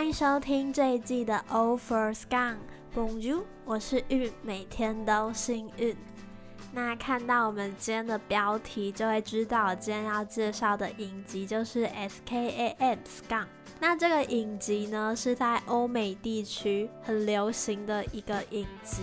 欢迎收听这一季的 o f e r Scan，Bonjour，我是玉，每天都幸运。那看到我们今天的标题，就会知道今天要介绍的影集就是 SKAM Scan。那这个影集呢，是在欧美地区很流行的一个影集，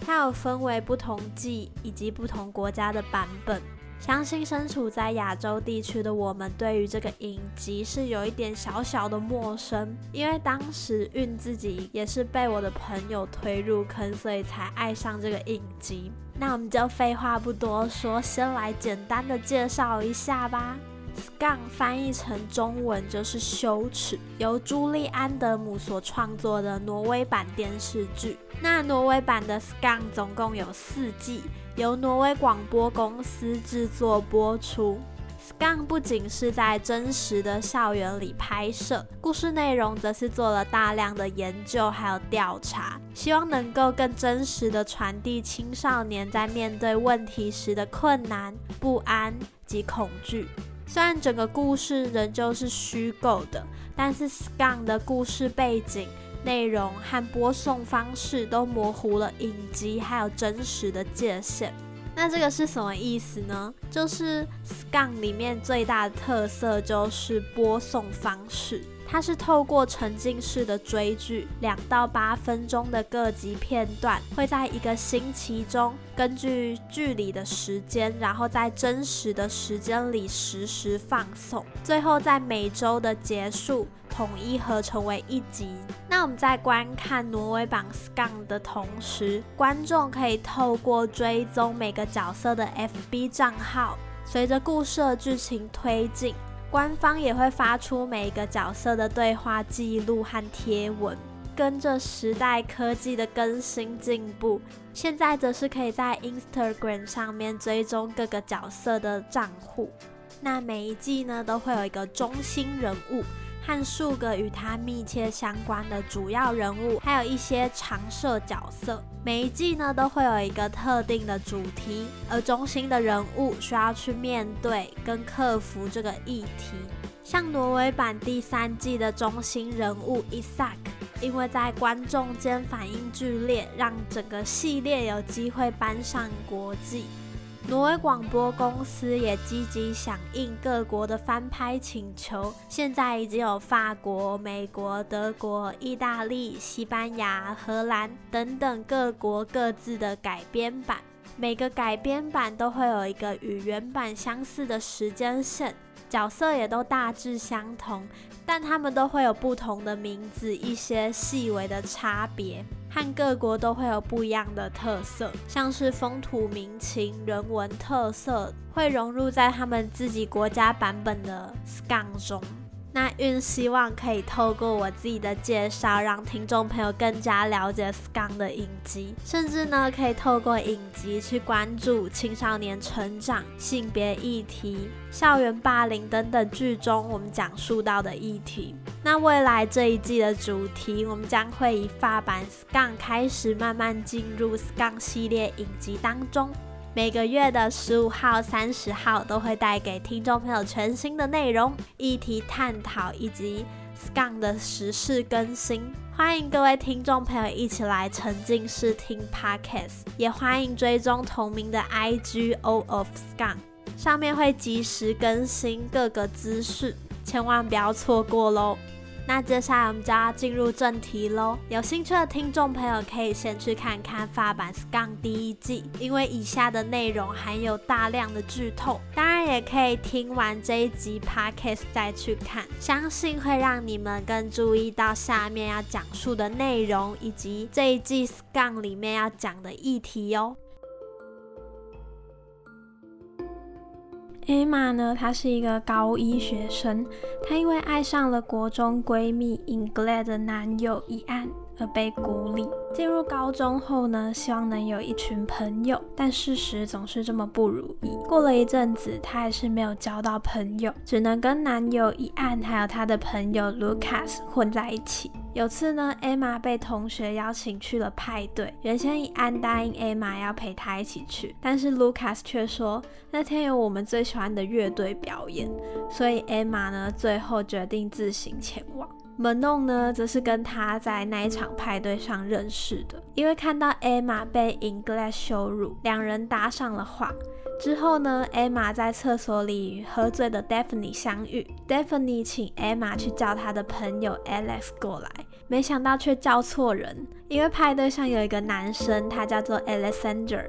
它有分为不同季以及不同国家的版本。相信身处在亚洲地区的我们，对于这个影集是有一点小小的陌生，因为当时运自己也是被我的朋友推入坑，所以才爱上这个影集。那我们就废话不多说，先来简单的介绍一下吧。Scam 翻译成中文就是羞耻，由朱莉安德姆所创作的挪威版电视剧。那挪威版的 Scam 总共有四季。由挪威广播公司制作播出。Scam 不仅是在真实的校园里拍摄，故事内容则是做了大量的研究还有调查，希望能够更真实的传递青少年在面对问题时的困难、不安及恐惧。虽然整个故事仍旧是虚构的，但是 Scam 的故事背景。内容和播送方式都模糊了影集还有真实的界限。那这个是什么意思呢？就是 Scam 里面最大的特色就是播送方式。它是透过沉浸式的追剧，两到八分钟的各集片段，会在一个星期中，根据剧里的时间，然后在真实的时间里实时放送，最后在每周的结束统一合成为一集。那我们在观看挪威榜 Scam 的同时，观众可以透过追踪每个角色的 FB 账号，随着故事的剧情推进。官方也会发出每个角色的对话记录和贴文，跟着时代科技的更新进步，现在则是可以在 Instagram 上面追踪各个角色的账户。那每一季呢，都会有一个中心人物。和数个与他密切相关的主要人物，还有一些常设角色。每一季呢都会有一个特定的主题，而中心的人物需要去面对跟克服这个议题。像挪威版第三季的中心人物 Isak，因为在观众间反应剧烈，让整个系列有机会搬上国际。挪威广播公司也积极响应各国的翻拍请求，现在已经有法国、美国、德国、意大利、西班牙、荷兰等等各国各自的改编版。每个改编版都会有一个与原版相似的时间线，角色也都大致相同，但他们都会有不同的名字，一些细微的差别。和各国都会有不一样的特色，像是风土民情、人文特色，会融入在他们自己国家版本的 Scam 中。那运希望可以透过我自己的介绍，让听众朋友更加了解 Scang 的影集，甚至呢可以透过影集去关注青少年成长、性别议题、校园霸凌等等剧中我们讲述到的议题。那未来这一季的主题，我们将会以发版 Scam 开始，慢慢进入 Scam 系列影集当中。每个月的十五号、三十号都会带给听众朋友全新的内容、议题探讨以及 Scam 的时事更新。欢迎各位听众朋友一起来沉浸式听 Podcast，也欢迎追踪同名的 IG O of Scam，上面会及时更新各个资讯，千万不要错过喽。那接下来我们就要进入正题喽。有兴趣的听众朋友可以先去看看发版《Scam》第一季，因为以下的内容含有大量的剧透。当然也可以听完这一集 Podcast 再去看，相信会让你们更注意到下面要讲述的内容，以及这一季《Scam》里面要讲的议题哟。Emma 呢？她是一个高一学生，她因为爱上了国中闺蜜 Ingrid 的男友一案而被孤立。进入高中后呢，希望能有一群朋友，但事实总是这么不如意。过了一阵子，她还是没有交到朋友，只能跟男友一案还有他的朋友 Lucas 混在一起。有次呢，Emma 被同学邀请去了派对。原先以安答应 Emma 要陪她一起去，但是 Lucas 却说那天有我们最喜欢的乐队表演，所以 Emma 呢最后决定自行前往。Manon 呢，则是跟他在那一场派对上认识的，因为看到 Emma 被 English 羞辱，两人搭上了话。之后呢，Emma 在厕所里与喝醉的 Daphne 相遇，Daphne 请 Emma 去叫她的朋友 Alex 过来，没想到却叫错人，因为派对上有一个男生，他叫做 Alexander，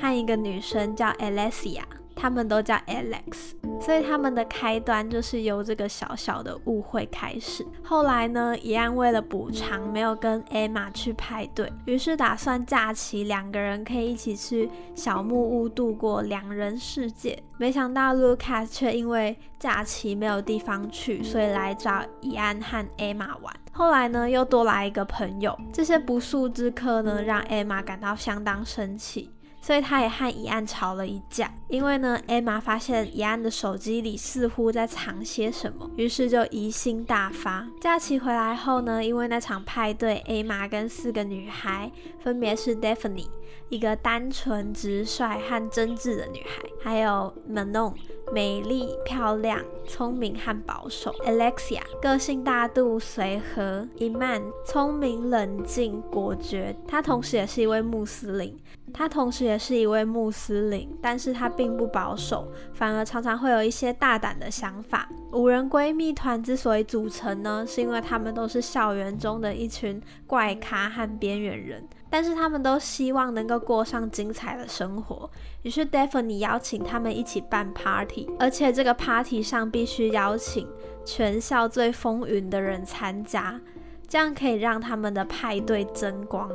和一个女生叫 Alessia。他们都叫 Alex，所以他们的开端就是由这个小小的误会开始。后来呢，一安为了补偿没有跟 Emma 去派对，于是打算假期两个人可以一起去小木屋度过两人世界。没想到 Lucas 却因为假期没有地方去，所以来找伊安和 Emma 玩。后来呢，又多来一个朋友，这些不速之客呢，让 Emma 感到相当生气。所以他也和怡安吵了一架，因为呢，艾玛发现怡安的手机里似乎在藏些什么，于是就疑心大发。假期回来后呢，因为那场派对，艾玛跟四个女孩，分别是 Daphne，一个单纯、直率和真挚的女孩，还有 Manon。美丽、漂亮、聪明和保守；Alexia 个性大度、随和；Iman 聪明、冷静、果决。她同时也是一位穆斯林，她同时也是一位穆斯林，但是她并不保守，反而常常会有一些大胆的想法。五人闺蜜团之所以组成呢，是因为她们都是校园中的一群怪咖和边缘人。但是他们都希望能够过上精彩的生活，于是 Daphne 邀请他们一起办 party，而且这个 party 上必须邀请全校最风云的人参加，这样可以让他们的派对增光。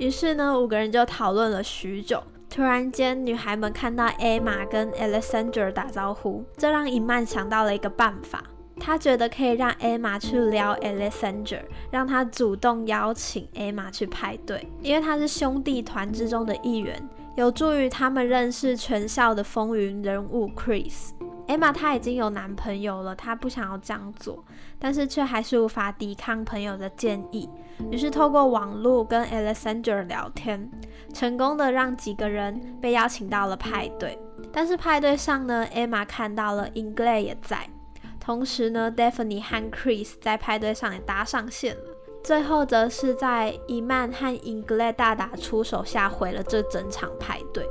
于是呢，五个人就讨论了许久。突然间，女孩们看到 Emma 跟 Alexander 打招呼，这让伊曼想到了一个办法。他觉得可以让 Emma 去撩 Alexander，让他主动邀请 Emma 去派对，因为他是兄弟团之中的一员，有助于他们认识全校的风云人物 Chris。Emma 她已经有男朋友了，她不想要这样做，但是却还是无法抵抗朋友的建议，于是透过网络跟 Alexander 聊天，成功的让几个人被邀请到了派对。但是派对上呢，Emma 看到了 English 也在。同时呢，Daphne 和 Chris 在派对上也搭上线了。最后则是在伊曼和 English 大打出手下毁了这整场派对。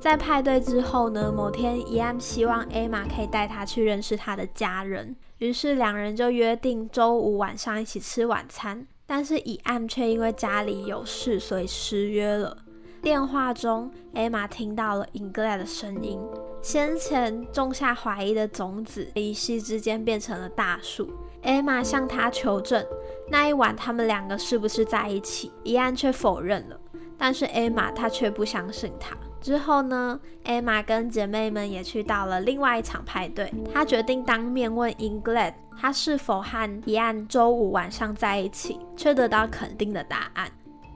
在派对之后呢，某天伊曼希望艾玛可以带他去认识他的家人，于是两人就约定周五晚上一起吃晚餐。但是伊曼却因为家里有事，所以失约了。电话中艾玛听到了 English 的声音。先前种下怀疑的种子，一夕之间变成了大树。艾玛向他求证，那一晚他们两个是不是在一起？伊安却否认了。但是艾玛她却不相信他。之后呢？艾玛跟姐妹们也去到了另外一场派对。她决定当面问 English，他是否和伊安周五晚上在一起，却得到肯定的答案。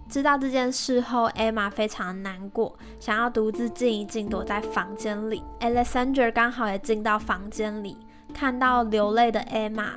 知道这件事后，Emma 非常难过，想要独自静一静，躲在房间里。Alexander 刚好也进到房间里，看到流泪的 Emma，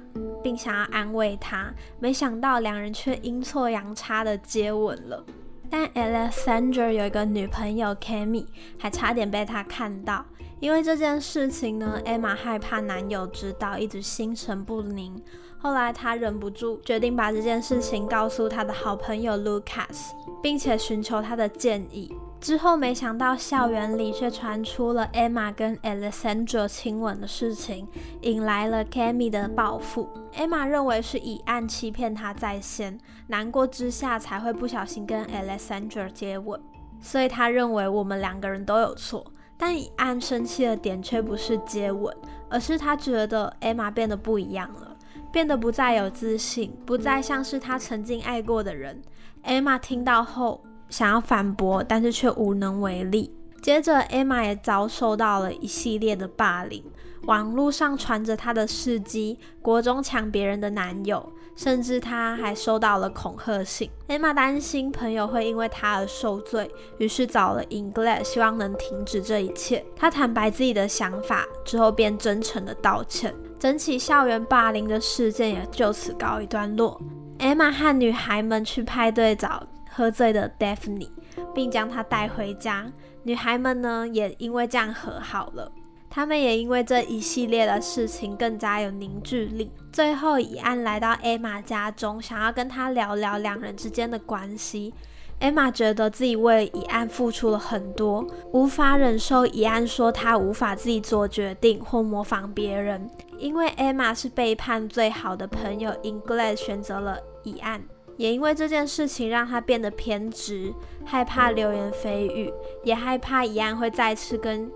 并想要安慰她，没想到两人却阴错阳差的接吻了。但 Alexander 有一个女朋友 Cammy，还差点被他看到。因为这件事情呢，Emma 害怕男友知道，一直心神不宁。后来，她忍不住决定把这件事情告诉她的好朋友 Lucas，并且寻求他的建议。之后，没想到校园里却传出了 Emma 跟 Alexander 亲吻的事情，引来了 Cammy 的报复。Emma 认为是以案欺骗她在先，难过之下才会不小心跟 Alexander 接吻，所以她认为我们两个人都有错。但以案生气的点却不是接吻，而是他觉得 Emma 变得不一样了。变得不再有自信，不再像是他曾经爱过的人。Emma 听到后想要反驳，但是却无能为力。接着，Emma 也遭受到了一系列的霸凌，网络上传着她的事迹，国中抢别人的男友，甚至她还收到了恐吓信。Emma 担心朋友会因为她而受罪，于是找了 English，希望能停止这一切。她坦白自己的想法之后，便真诚的道歉。整起校园霸凌的事件也就此告一段落。Emma 和女孩们去派对找喝醉的 Daphne，并将她带回家。女孩们呢，也因为这样和好了。他们也因为这一系列的事情更加有凝聚力。最后，以安来到艾玛家中，想要跟她聊聊两人之间的关系。艾玛觉得自己为以安付出了很多，无法忍受以安说他无法自己做决定或模仿别人，因为艾玛是背叛最好的朋友 e n g l a d 选择了以安，也因为这件事情让他变得偏执，害怕流言蜚语，也害怕以安会再次跟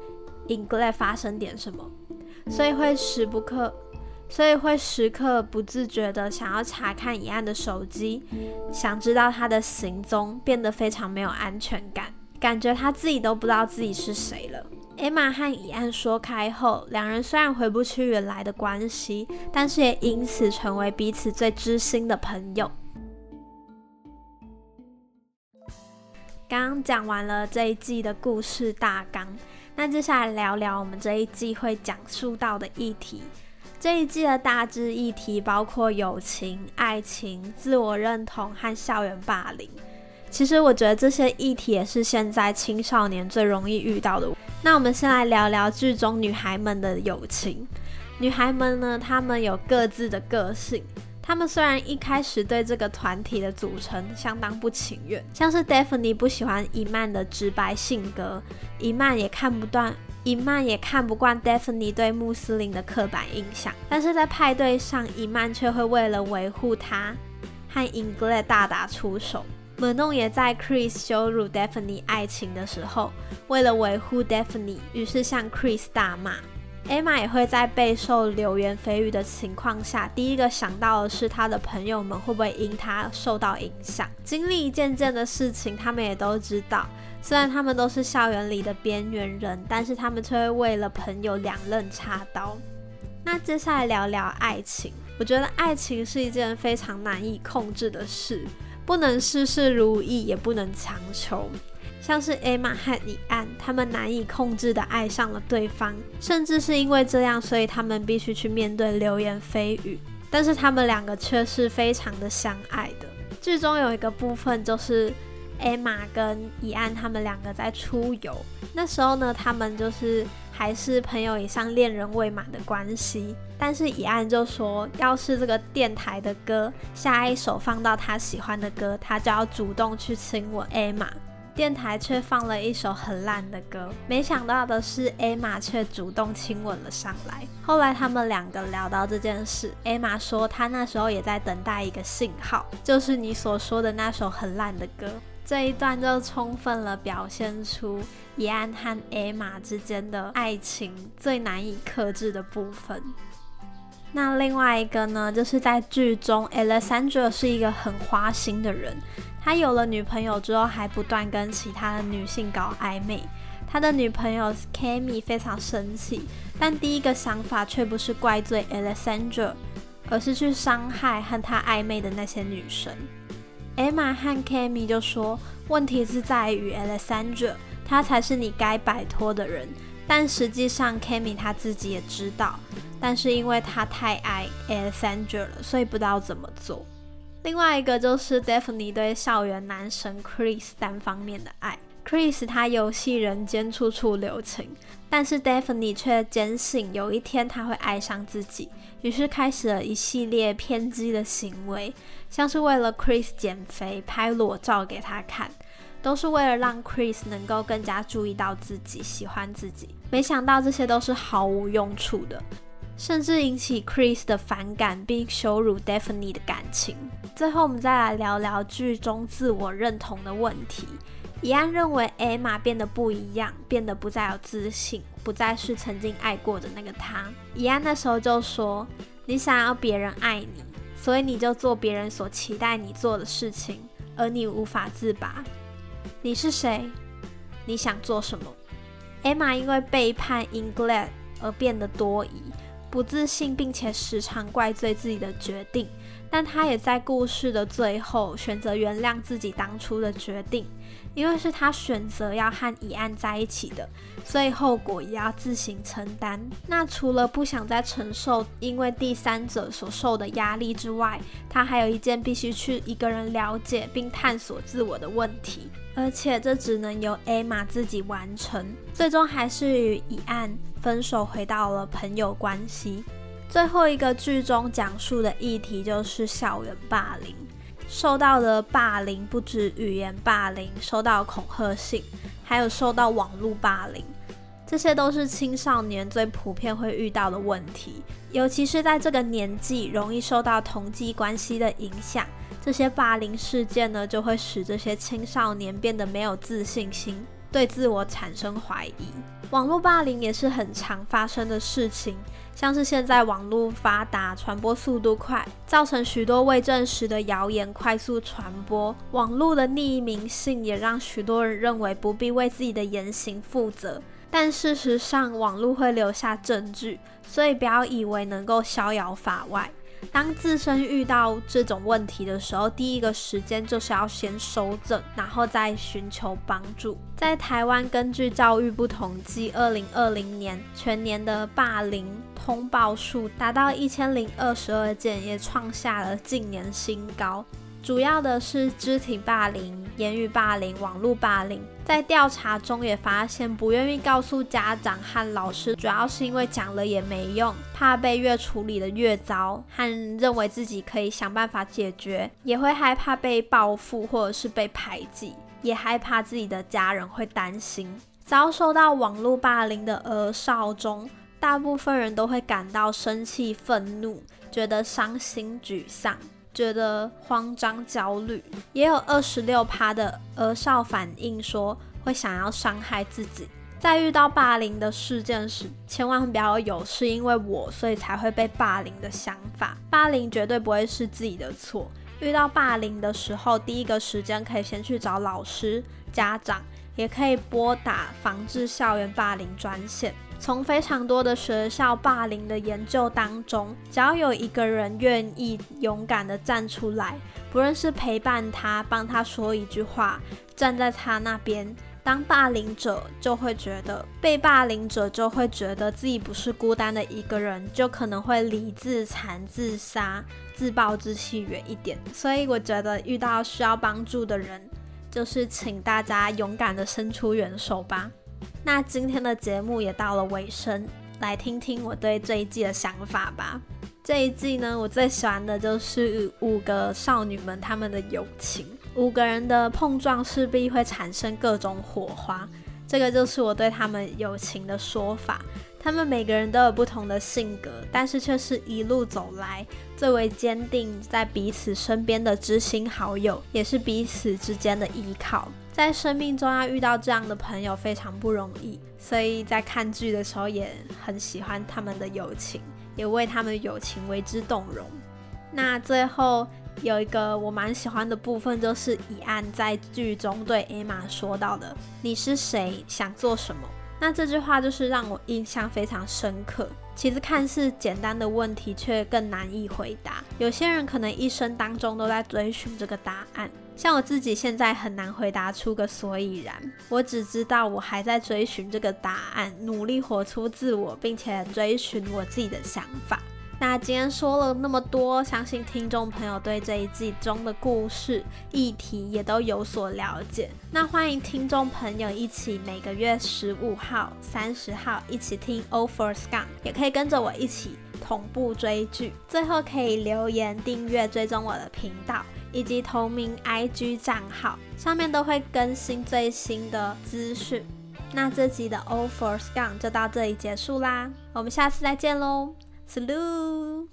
e n g l a 发生点什么，所以会时不刻。所以会时刻不自觉的想要查看以安的手机，想知道他的行踪，变得非常没有安全感，感觉他自己都不知道自己是谁了。艾玛和以安说开后，两人虽然回不去原来的关系，但是也因此成为彼此最知心的朋友。刚刚讲完了这一季的故事大纲，那接下来聊聊我们这一季会讲述到的议题。这一季的大致议题包括友情、爱情、自我认同和校园霸凌。其实我觉得这些议题也是现在青少年最容易遇到的。那我们先来聊聊剧中女孩们的友情。女孩们呢，她们有各自的个性。他们虽然一开始对这个团体的组成相当不情愿，像是 Daphne 不喜欢伊曼的直白性格，伊曼也看不断。伊曼也看不惯 Daphne 对穆斯林的刻板印象，但是在派对上，伊曼却会为了维护他和 e n g l a d 大打出手。Monon 也在 Chris 羞辱 Daphne 爱情的时候，为了维护 Daphne，于是向 Chris 大骂。Emma 也会在备受流言蜚语的情况下，第一个想到的是他的朋友们会不会因他受到影响。经历一件件的事情，他们也都知道。虽然他们都是校园里的边缘人，但是他们却会为了朋友两刃插刀。那接下来聊聊爱情，我觉得爱情是一件非常难以控制的事，不能事事如意，也不能强求。像是艾玛和李安，他们难以控制的爱上了对方，甚至是因为这样，所以他们必须去面对流言蜚语。但是他们两个却是非常的相爱的。剧中有一个部分就是。艾玛跟以安他们两个在出游，那时候呢，他们就是还是朋友以上恋人未满的关系。但是以安就说，要是这个电台的歌下一首放到他喜欢的歌，他就要主动去亲吻艾玛。电台却放了一首很烂的歌，没想到的是，艾玛却主动亲吻了上来。后来他们两个聊到这件事，艾玛说她那时候也在等待一个信号，就是你所说的那首很烂的歌。这一段就充分了表现出伊安和艾玛之间的爱情最难以克制的部分。那另外一个呢，就是在剧中，Alexandra 是一个很花心的人。他有了女朋友之后，还不断跟其他的女性搞暧昧。他的女朋友 Kami 非常生气，但第一个想法却不是怪罪 Alexandra，而是去伤害和他暧昧的那些女生。Emma 和 Kami 就说：“问题是在于 Alexandra，他才是你该摆脱的人。但实际上，Kami 他自己也知道，但是因为他太爱 Alexandra 了，所以不知道怎么做。另外一个就是 Daphne 对校园男神 Chris 单方面的爱。Chris 他游戏人间，处处留情，但是 Daphne 却坚信有一天他会爱上自己。”于是开始了一系列偏激的行为，像是为了 Chris 减肥拍裸照给他看，都是为了让 Chris 能够更加注意到自己、喜欢自己。没想到这些都是毫无用处的，甚至引起 Chris 的反感，并羞辱 Daphne 的感情。最后，我们再来聊聊剧中自我认同的问题。伊安认为艾玛变得不一样，变得不再有自信，不再是曾经爱过的那个他。伊安那时候就说：“你想要别人爱你，所以你就做别人所期待你做的事情，而你无法自拔。你是谁？你想做什么？”艾玛因为背叛 e n g l a d 而变得多疑、不自信，并且时常怪罪自己的决定。但他也在故事的最后选择原谅自己当初的决定，因为是他选择要和乙案在一起的，所以后果也要自行承担。那除了不想再承受因为第三者所受的压力之外，他还有一件必须去一个人了解并探索自我的问题，而且这只能由艾玛自己完成。最终还是与乙案分手，回到了朋友关系。最后一个剧中讲述的议题就是校园霸凌，受到的霸凌不止语言霸凌，受到恐吓性，还有受到网络霸凌，这些都是青少年最普遍会遇到的问题，尤其是在这个年纪，容易受到同济关系的影响，这些霸凌事件呢，就会使这些青少年变得没有自信心，对自我产生怀疑。网络霸凌也是很常发生的事情。像是现在网络发达，传播速度快，造成许多未证实的谣言快速传播。网络的匿名性也让许多人认为不必为自己的言行负责。但事实上，网络会留下证据，所以不要以为能够逍遥法外。当自身遇到这种问题的时候，第一个时间就是要先收整，然后再寻求帮助。在台湾，根据教育部统计，二零二零年全年的霸凌通报数达到一千零二十二件，也创下了近年新高。主要的是肢体霸凌、言语霸凌、网络霸凌。在调查中也发现，不愿意告诉家长和老师，主要是因为讲了也没用，怕被越处理的越糟，和认为自己可以想办法解决，也会害怕被报复或者是被排挤，也害怕自己的家人会担心。遭受到网络霸凌的儿少中，大部分人都会感到生气、愤怒，觉得伤心、沮丧。觉得慌张、焦虑，也有二十六趴的儿少反映说会想要伤害自己。在遇到霸凌的事件时，千万不要有是因为我所以才会被霸凌的想法。霸凌绝对不会是自己的错。遇到霸凌的时候，第一个时间可以先去找老师、家长，也可以拨打防治校园霸凌专线。从非常多的学校霸凌的研究当中，只要有一个人愿意勇敢的站出来，不论是陪伴他、帮他说一句话、站在他那边，当霸凌者就会觉得被霸凌者就会觉得自己不是孤单的一个人，就可能会离自残、自杀、自暴自弃远一点。所以我觉得遇到需要帮助的人，就是请大家勇敢的伸出援手吧。那今天的节目也到了尾声，来听听我对这一季的想法吧。这一季呢，我最喜欢的就是五个少女们她们的友情，五个人的碰撞势必会产生各种火花，这个就是我对她们友情的说法。她们每个人都有不同的性格，但是却是一路走来最为坚定在彼此身边的知心好友，也是彼此之间的依靠。在生命中要遇到这样的朋友非常不容易，所以在看剧的时候也很喜欢他们的友情，也为他们的友情为之动容。那最后有一个我蛮喜欢的部分，就是以安在剧中对艾玛说到的：“你是谁？想做什么？”那这句话就是让我印象非常深刻。其实看似简单的问题，却更难以回答。有些人可能一生当中都在追寻这个答案。像我自己现在很难回答出个所以然，我只知道我还在追寻这个答案，努力活出自我，并且追寻我自己的想法。那今天说了那么多，相信听众朋友对这一季中的故事议题也都有所了解。那欢迎听众朋友一起每个月十五号、三十号一起听 o f f e r s c a n 也可以跟着我一起同步追剧。最后可以留言订阅追踪我的频道。以及同名 IG 账号上面都会更新最新的资讯。那这集的 All for Scum 就到这里结束啦，我们下次再见喽 Salut。